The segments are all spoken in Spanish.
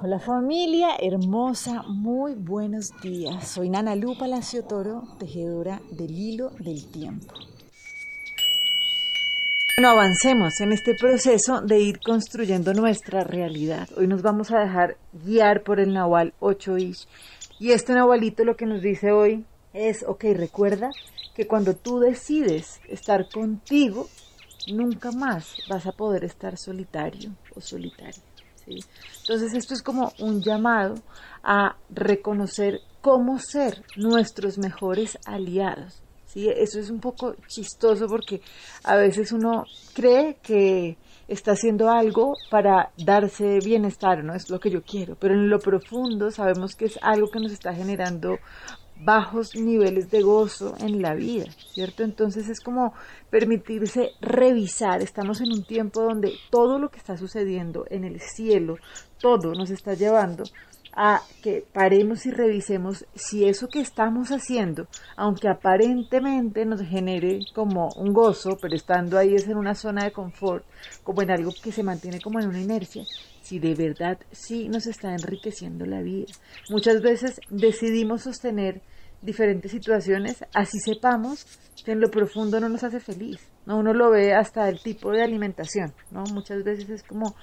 Hola familia hermosa, muy buenos días. Soy Nana Lu Palacio Toro, tejedora del hilo del tiempo. Bueno, avancemos en este proceso de ir construyendo nuestra realidad. Hoy nos vamos a dejar guiar por el Nahual 8 Ish. Y este Nahualito lo que nos dice hoy es, ok, recuerda que cuando tú decides estar contigo, nunca más vas a poder estar solitario o solitaria. Entonces esto es como un llamado a reconocer cómo ser nuestros mejores aliados. ¿sí? Eso es un poco chistoso porque a veces uno cree que está haciendo algo para darse bienestar, no es lo que yo quiero, pero en lo profundo sabemos que es algo que nos está generando bajos niveles de gozo en la vida, ¿cierto? Entonces es como permitirse revisar, estamos en un tiempo donde todo lo que está sucediendo en el cielo, todo nos está llevando a que paremos y revisemos si eso que estamos haciendo, aunque aparentemente nos genere como un gozo, pero estando ahí es en una zona de confort, como en algo que se mantiene como en una inercia, si de verdad sí nos está enriqueciendo la vida. Muchas veces decidimos sostener diferentes situaciones, así sepamos que en lo profundo no nos hace feliz. ¿no? Uno lo ve hasta el tipo de alimentación, ¿no? Muchas veces es como,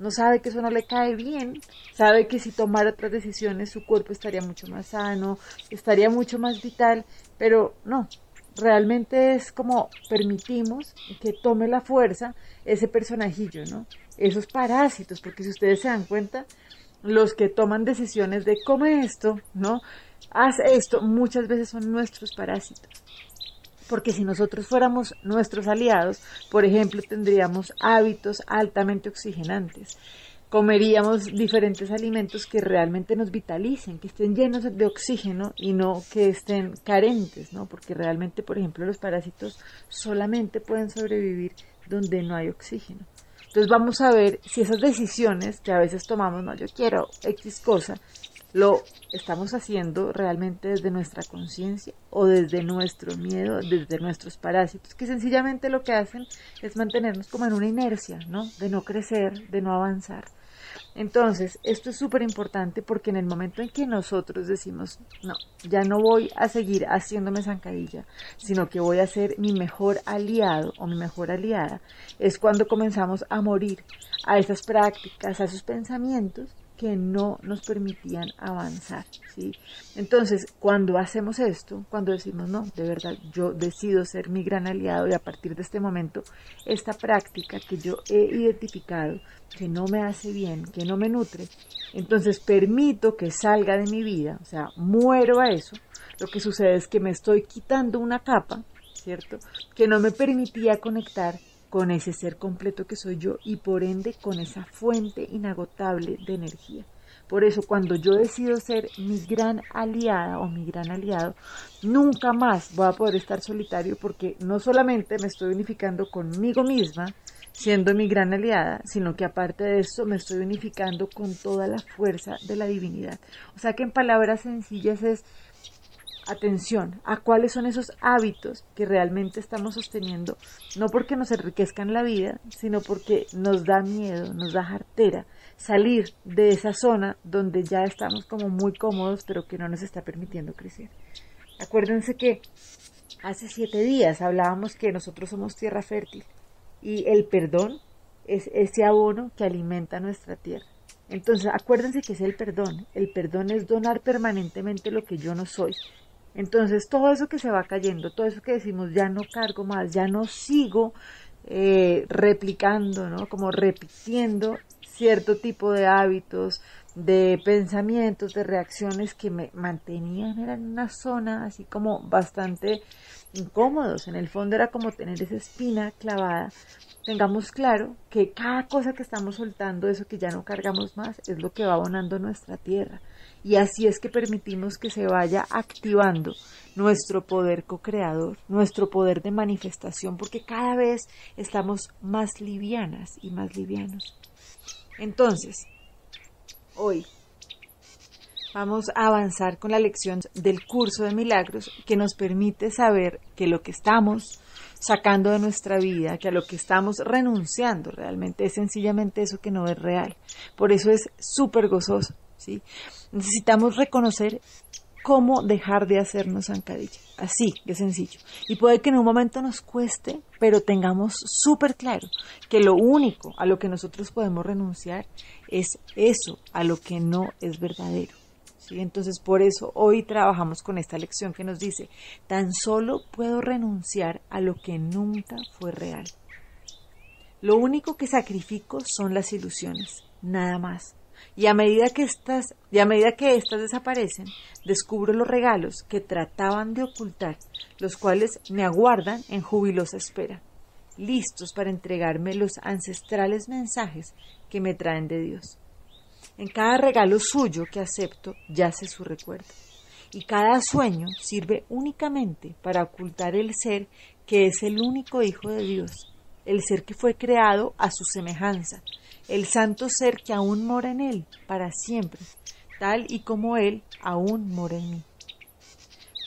no sabe que eso no le cae bien, sabe que si tomara otras decisiones su cuerpo estaría mucho más sano, estaría mucho más vital, pero no, realmente es como permitimos que tome la fuerza ese personajillo, ¿no? Esos parásitos, porque si ustedes se dan cuenta, los que toman decisiones de come esto, ¿no? Haz esto, muchas veces son nuestros parásitos. Porque si nosotros fuéramos nuestros aliados, por ejemplo, tendríamos hábitos altamente oxigenantes comeríamos diferentes alimentos que realmente nos vitalicen, que estén llenos de oxígeno y no que estén carentes, ¿no? Porque realmente, por ejemplo, los parásitos solamente pueden sobrevivir donde no hay oxígeno. Entonces vamos a ver si esas decisiones que a veces tomamos, no, yo quiero X cosa, lo estamos haciendo realmente desde nuestra conciencia o desde nuestro miedo, desde nuestros parásitos, que sencillamente lo que hacen es mantenernos como en una inercia, ¿no? De no crecer, de no avanzar. Entonces, esto es súper importante porque en el momento en que nosotros decimos, no, ya no voy a seguir haciéndome zancadilla, sino que voy a ser mi mejor aliado o mi mejor aliada, es cuando comenzamos a morir a esas prácticas, a esos pensamientos que no nos permitían avanzar. Entonces, cuando hacemos esto, cuando decimos, no, de verdad, yo decido ser mi gran aliado y a partir de este momento, esta práctica que yo he identificado, que no me hace bien, que no me nutre, entonces permito que salga de mi vida, o sea, muero a eso, lo que sucede es que me estoy quitando una capa, ¿cierto? Que no me permitía conectar con ese ser completo que soy yo y por ende con esa fuente inagotable de energía. Por eso cuando yo decido ser mi gran aliada o mi gran aliado, nunca más voy a poder estar solitario porque no solamente me estoy unificando conmigo misma, siendo mi gran aliada, sino que aparte de eso me estoy unificando con toda la fuerza de la divinidad. O sea que en palabras sencillas es atención a cuáles son esos hábitos que realmente estamos sosteniendo, no porque nos enriquezcan la vida, sino porque nos da miedo, nos da jartera salir de esa zona donde ya estamos como muy cómodos, pero que no nos está permitiendo crecer. Acuérdense que hace siete días hablábamos que nosotros somos tierra fértil y el perdón es ese abono que alimenta nuestra tierra. Entonces, acuérdense que es el perdón. El perdón es donar permanentemente lo que yo no soy, entonces, todo eso que se va cayendo, todo eso que decimos, ya no cargo más, ya no sigo eh, replicando, ¿no? Como repitiendo cierto tipo de hábitos, de pensamientos, de reacciones que me mantenían, en una zona así como bastante incómodos. En el fondo era como tener esa espina clavada. Tengamos claro que cada cosa que estamos soltando, eso que ya no cargamos más, es lo que va abonando nuestra tierra y así es que permitimos que se vaya activando nuestro poder co-creador, nuestro poder de manifestación, porque cada vez estamos más livianas y más livianos. Entonces, hoy vamos a avanzar con la lección del curso de milagros que nos permite saber que lo que estamos sacando de nuestra vida, que a lo que estamos renunciando realmente es sencillamente eso que no es real. Por eso es súper gozoso, ¿sí? Necesitamos reconocer cómo dejar de hacernos zancadilla. Así, de sencillo. Y puede que en un momento nos cueste, pero tengamos súper claro que lo único a lo que nosotros podemos renunciar es eso, a lo que no es verdadero. ¿Sí? Entonces, por eso hoy trabajamos con esta lección que nos dice, tan solo puedo renunciar a lo que nunca fue real. Lo único que sacrifico son las ilusiones, nada más. Y a medida que estas, a medida que estas desaparecen, descubro los regalos que trataban de ocultar, los cuales me aguardan en jubilosa espera, listos para entregarme los ancestrales mensajes que me traen de Dios. En cada regalo suyo que acepto yace su recuerdo, y cada sueño sirve únicamente para ocultar el ser que es el único Hijo de Dios, el ser que fue creado a su semejanza, el santo ser que aún mora en él para siempre, tal y como él aún mora en mí.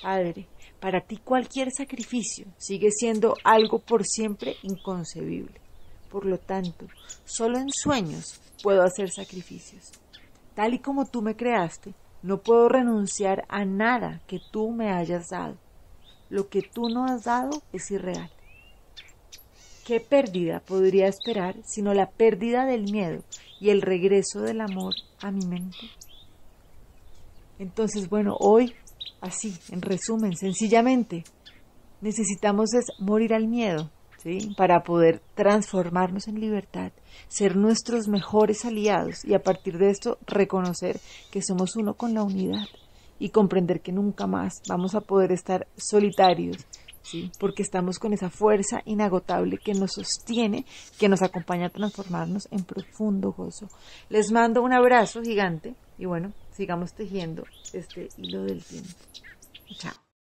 Padre, para ti cualquier sacrificio sigue siendo algo por siempre inconcebible. Por lo tanto, solo en sueños puedo hacer sacrificios. Tal y como tú me creaste, no puedo renunciar a nada que tú me hayas dado. Lo que tú no has dado es irreal. ¿Qué pérdida podría esperar sino la pérdida del miedo y el regreso del amor a mi mente? Entonces, bueno, hoy, así, en resumen, sencillamente, necesitamos es morir al miedo, ¿sí? Para poder transformarnos en libertad, ser nuestros mejores aliados y a partir de esto reconocer que somos uno con la unidad y comprender que nunca más vamos a poder estar solitarios porque estamos con esa fuerza inagotable que nos sostiene, que nos acompaña a transformarnos en profundo gozo. Les mando un abrazo gigante y bueno, sigamos tejiendo este hilo del tiempo. Chao.